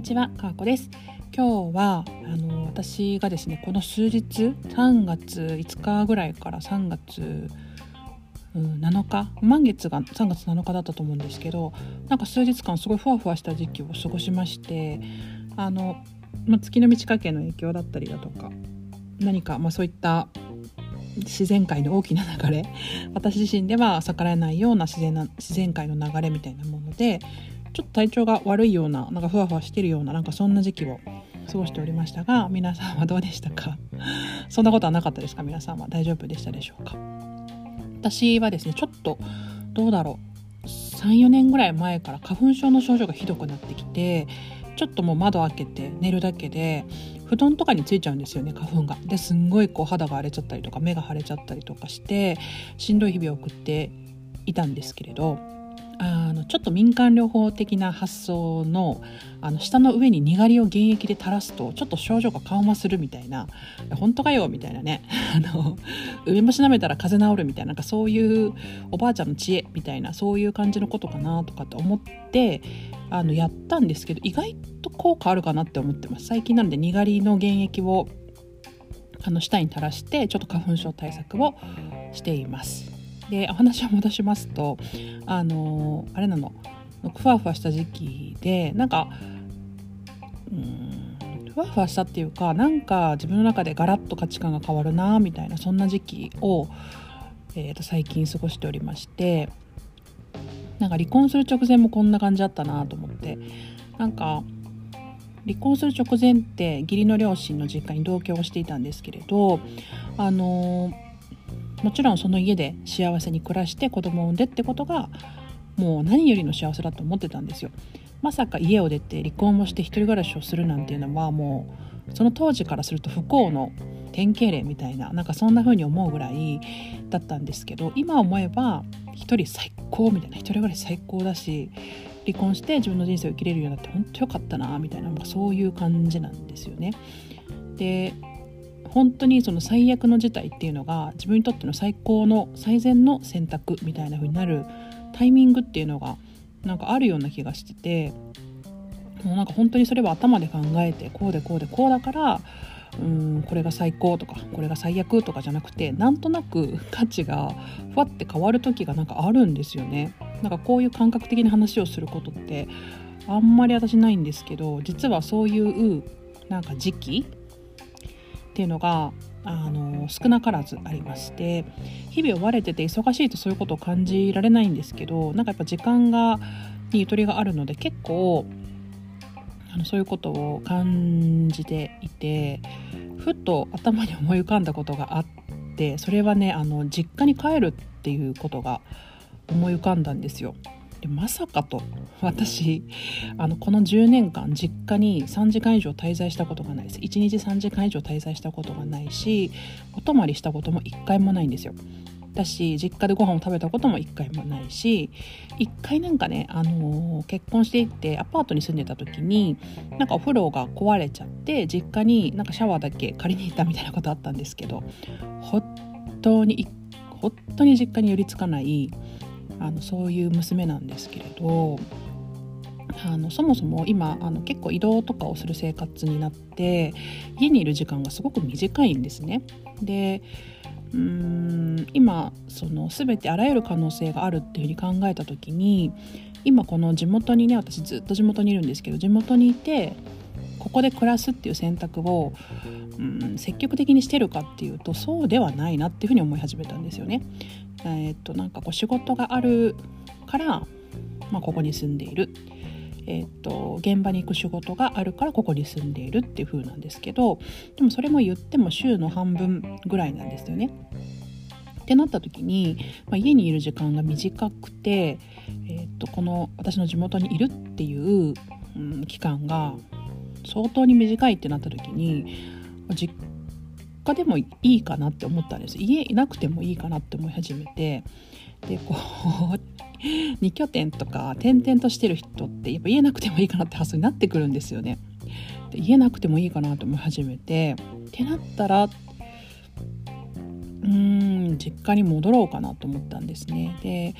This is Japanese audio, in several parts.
にちは、かーこです。今日はあの私がですねこの数日3月5日ぐらいから3月、うん、7日満月が3月7日だったと思うんですけどなんか数日間すごいふわふわした時期を過ごしましてあの、ま、月の満ち欠けの影響だったりだとか何か、まあ、そういった自然界の大きな流れ私自身では逆らえないような自然な自然界の流れみたいなものでちょっと体調が悪いようななんかふわふわしてるようななんかそんな時期を過ごしておりましたが皆さんはどうでしたか？そんなことはなかったですか？皆さんは？大丈夫でしたでしょうか？私はですねちょっとどうだろう。34年ぐらい前から花粉症の症状がひどくなってきてちょっともう窓開けて寝るだけで布団とかについちゃうんですよね花粉が。ですんごいこう肌が荒れちゃったりとか目が腫れちゃったりとかしてしんどい日々を送っていたんですけれどちょっと民間療法的な発想のあの下の上ににがりを原液で垂らすとちょっと症状が緩和するみたいな本当かよみたいなね あの梅干し舐めたら風邪治るみたいななんかそういうおばあちゃんの知恵みたいなそういう感じのことかなとかって思ってあのやったんですけど意外と効果あるかなって思ってます。最近なのでにがりの原液をあの舌に垂らしてちょっと花粉症対策をしています。でお話を戻しますとあのあれなのふわふわした時期でなんかうんふわふわしたっていうかなんか自分の中でガラッと価値観が変わるなみたいなそんな時期を、えー、と最近過ごしておりましてなんか離婚する直前もこんな感じだったなと思ってなんか離婚する直前って義理の両親の実家に同居をしていたんですけれどあのーもちろんその家で幸せに暮らして子供を産んでってことがもう何よりの幸せだと思ってたんですよまさか家を出て離婚をして一人暮らしをするなんていうのはもうその当時からすると不幸の典型例みたいななんかそんな風に思うぐらいだったんですけど今思えば一人最高みたいな一人暮らし最高だし離婚して自分の人生を生きれるようになって本当よかったなみたいな、そういう感じなんですよね。で本当にその最悪の事態っていうのが自分にとっての最高の最善の選択みたいな風になるタイミングっていうのがなんかあるような気がしててもうなんか本当にそれは頭で考えてこうでこうでこうだからうんこれが最高とかこれが最悪とかじゃなくてなんとなく価値がふわって変わる時がなんかあるんですよね。なんかこういう感覚的な話をすることってあんまり私ないんですけど実はそういうなんか時期っていうのがあの少なからずありまして日々追われてて忙しいとそういうことを感じられないんですけどなんかやっぱ時間がにゆとりがあるので結構あのそういうことを感じていてふっと頭に思い浮かんだことがあってそれはねあの実家に帰るっていうことが思い浮かんだんですよ。でまさかと。私あのこの10年間実家に3時間以上滞在したことがないです。1日3時間以上滞在したことがないしお泊まりしたことも1回もないんですよ。だし実家でご飯を食べたことも1回もないし1回なんかね、あのー、結婚していってアパートに住んでた時になんかお風呂が壊れちゃって実家になんかシャワーだけ借りに行ったみたいなことあったんですけど本当に本当に実家に寄りつかないあのそういう娘なんですけれどあのそもそも今あの結構移動とかをする生活になって家にいる時間がすごく短いんですね。でうーん今その全てあらゆる可能性があるっていうふうに考えた時に今この地元にね私ずっと地元にいるんですけど地元にいてここで暮らすっていう選択を、うん、積極的にしてるかっていうとそうではないなっていうふうに思い始めたんですよね。えー、っとなんかこう仕事があるから、まあ、ここに住んでいる。えー、っと現場に行く仕事があるからここに住んでいるっていう風なんですけどでもそれも言っても週の半分ぐらいなんですよね。ってなった時に、まあ、家にいる時間が短くて、えー、っとこの私の地元にいるっていう、うん、期間が相当に短いってなった時に実家でもいいかなって思ったんです家いなくてもいいかなって思い始めてでこう 2拠点とか転々としてる人ってやっぱ家なくてもいいかなって発想になってくるんですよね。で家なくてもいいかなと思い始めてってなったらうん実家に戻ろうかなと思ったんですね。で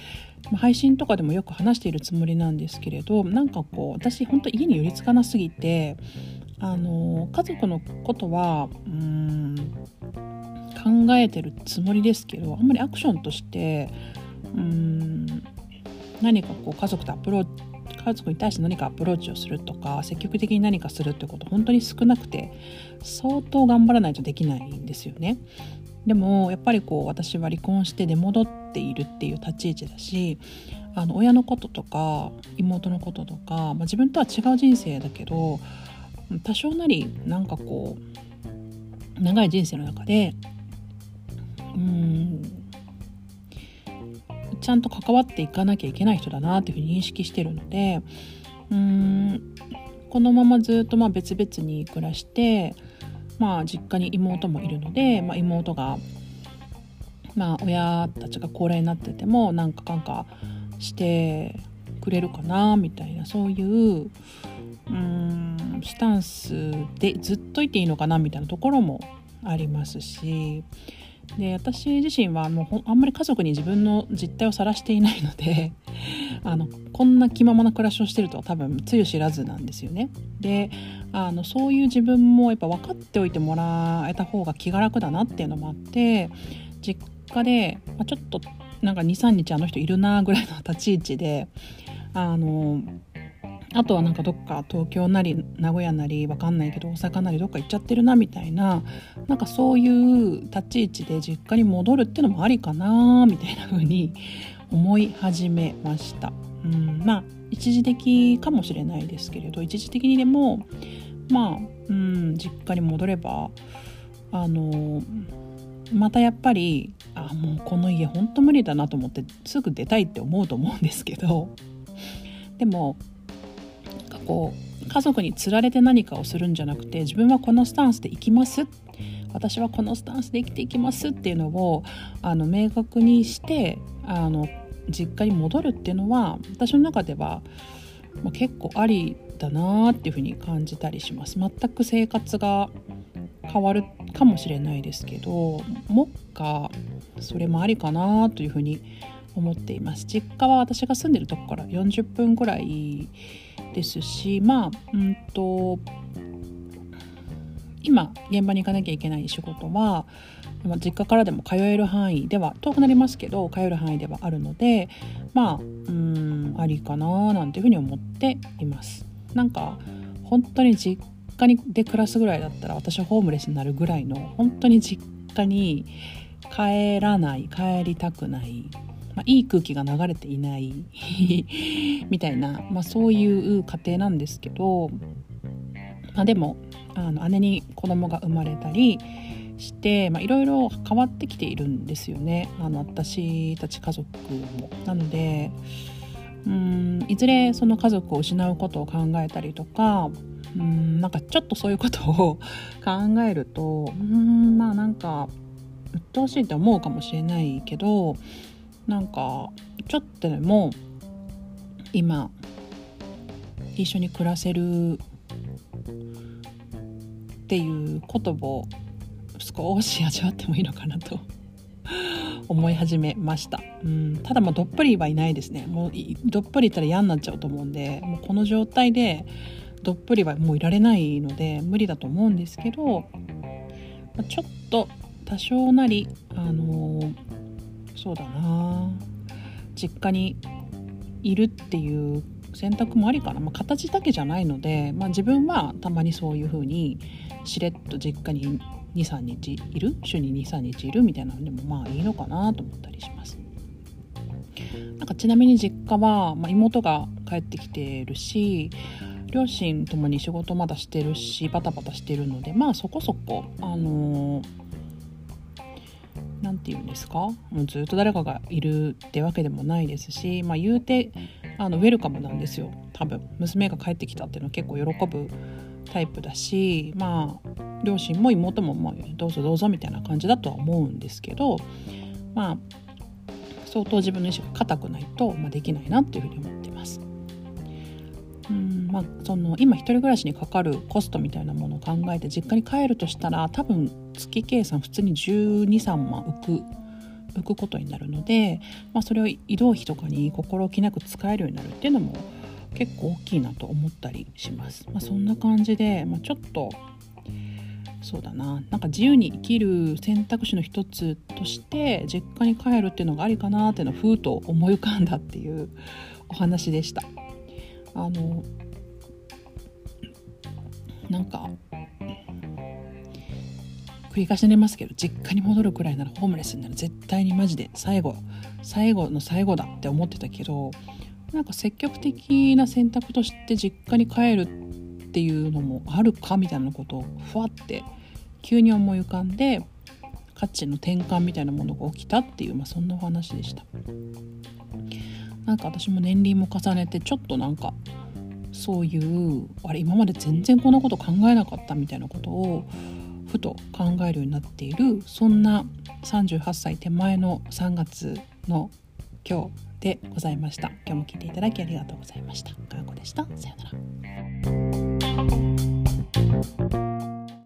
配信とかでもよく話しているつもりなんですけれどなんかこう私本当家に寄りつかなすぎてあの家族のことはうん考えてるつもりですけどあんまりアクションとしてうん何かこう家族とアプローチ家族に対して何かアプローチをするとか積極的に何かするってこと本当に少なくて相当頑張らないとできないんですよね。でもやっぱりこう私は離婚して出戻っているっていう立ち位置だしあの親のこととか妹のこととか、まあ、自分とは違う人生だけど多少なりなんかこう長い人生の中でうんちゃんと関わっていかなきゃいけない人だなっていうふうに認識してるのでうんこのままずっとまあ別々に暮らしてまあ実家に妹もいるので、まあ、妹がまあ親たちが高齢になっててもなんかかんかしてくれるかなみたいなそういううんスタンスでずっといていいのかなみたいなところもありますしで私自身はもうあんまり家族に自分の実態を晒していないのであのこんな気ままな暮らしをしてるとは多分つゆ知らずなんですよね。であのそういう自分もやっぱ分かっておいてもらえた方が気が楽だなっていうのもあって実家で、まあ、ちょっとなんか23日あの人いるなぐらいの立ち位置であのあとはなんかどっか東京なり名古屋なり分かんないけど大阪なりどっか行っちゃってるなみたいななんかそういう立ち位置で実家に戻るっていうのもありかなみたいな風に思い始めました。うん、まあ一時的かもしれないですけれど一時的にでもまあ、うん、実家に戻ればあのまたやっぱりあもうこの家ほんと無理だなと思ってすぐ出たいって思うと思うんですけどでもこう家族につられて何かをするんじゃなくて自分はこのスタンスで生きます私はこのスタンスで生きていきますっていうのをあの明確にしてあの実家に戻るっていうのは私の中では、まあ、結構ありだなっていうふうに感じたりします。全く生活が変わるかもしれないですけど目下それもありかなというふうに思っています。実家は私が住んでるとこから40分ぐらいですしまあうんと今現場に行かなきゃいけない仕事は実家からでも通える範囲では遠くなりますけど通える範囲ではあるのでまあうんありかななんていうふうに思っています。なんか本当に実家にで暮らすぐらいだったら私はホームレスになるぐらいの本当に実家に帰らない帰りたくないまあ、いい空気が流れていない みたいな、まあ、そういう家庭なんですけど、まあ、でもあの姉に子供が生まれたりしていろいろ変わってきているんですよねあの私たち家族も。なのでうんいずれその家族を失うことを考えたりとかうんなんかちょっとそういうことを 考えるとうんまあなんか鬱陶しいって思うかもしれないけどなんかちょっとでも今一緒に暮らせるっていう言葉を少し味わってもいいのかなと 思い始めました、うん、ただまあどっぷりはいないですね。もうどっぷりいったら嫌になっちゃうと思うんでもうこの状態でどっぷりはもういられないので無理だと思うんですけど、ま、ちょっと多少なりあのーそうだな。実家にいるっていう選択もありかな、まあ、形だけじゃないので、まあ、自分はたまにそういう風にしれっと実家に23日いる？週に23日いる？みたいなのでもまあいいのかなと思ったりします。なんかちなみに実家は、まあ、妹が帰ってきてるし両親ともに仕事まだしてるしバタバタしてるのでまあそこそこあのー何て言うんですか？もうずっと誰かがいるってわけでもないですし、まあ、言うてあのウェルカムなんですよ多分娘が帰ってきたっていうのは結構喜ぶタイプだしまあ両親も妹ももうどうぞどうぞみたいな感じだとは思うんですけどまあ相当自分の意思が固くないと、まあ、できないなっていうふうに思ってます。うんまあ、その今一人暮らしにかかるコストみたいなものを考えて実家に帰るとしたら多分月計算普通に123万浮く浮くことになるので、まあ、それを移動費とかに心置きなく使えるようになるっていうのも結構大きいなと思ったりします。まあ、そんな感じで、まあ、ちょっとそうだななんか自由に生きる選択肢の一つとして実家に帰るっていうのがありかなっていうのをふうと思い浮かんだっていうお話でした。あのなんか繰り返しになりますけど実家に戻るくらいならホームレスになる絶対にマジで最後最後の最後だって思ってたけどなんか積極的な選択として実家に帰るっていうのもあるかみたいなことをふわって急に思い浮かんで価値の転換みたいなものが起きたっていう、まあ、そんなお話でした。なんか私も年齢も重ねてちょっとなんかそういうあれ今まで全然こんなこと考えなかったみたいなことをふと考えるようになっているそんな38歳手前の3月の今日でございました。今日も聞いていただきありがとうございました。かよこでした。さようなら。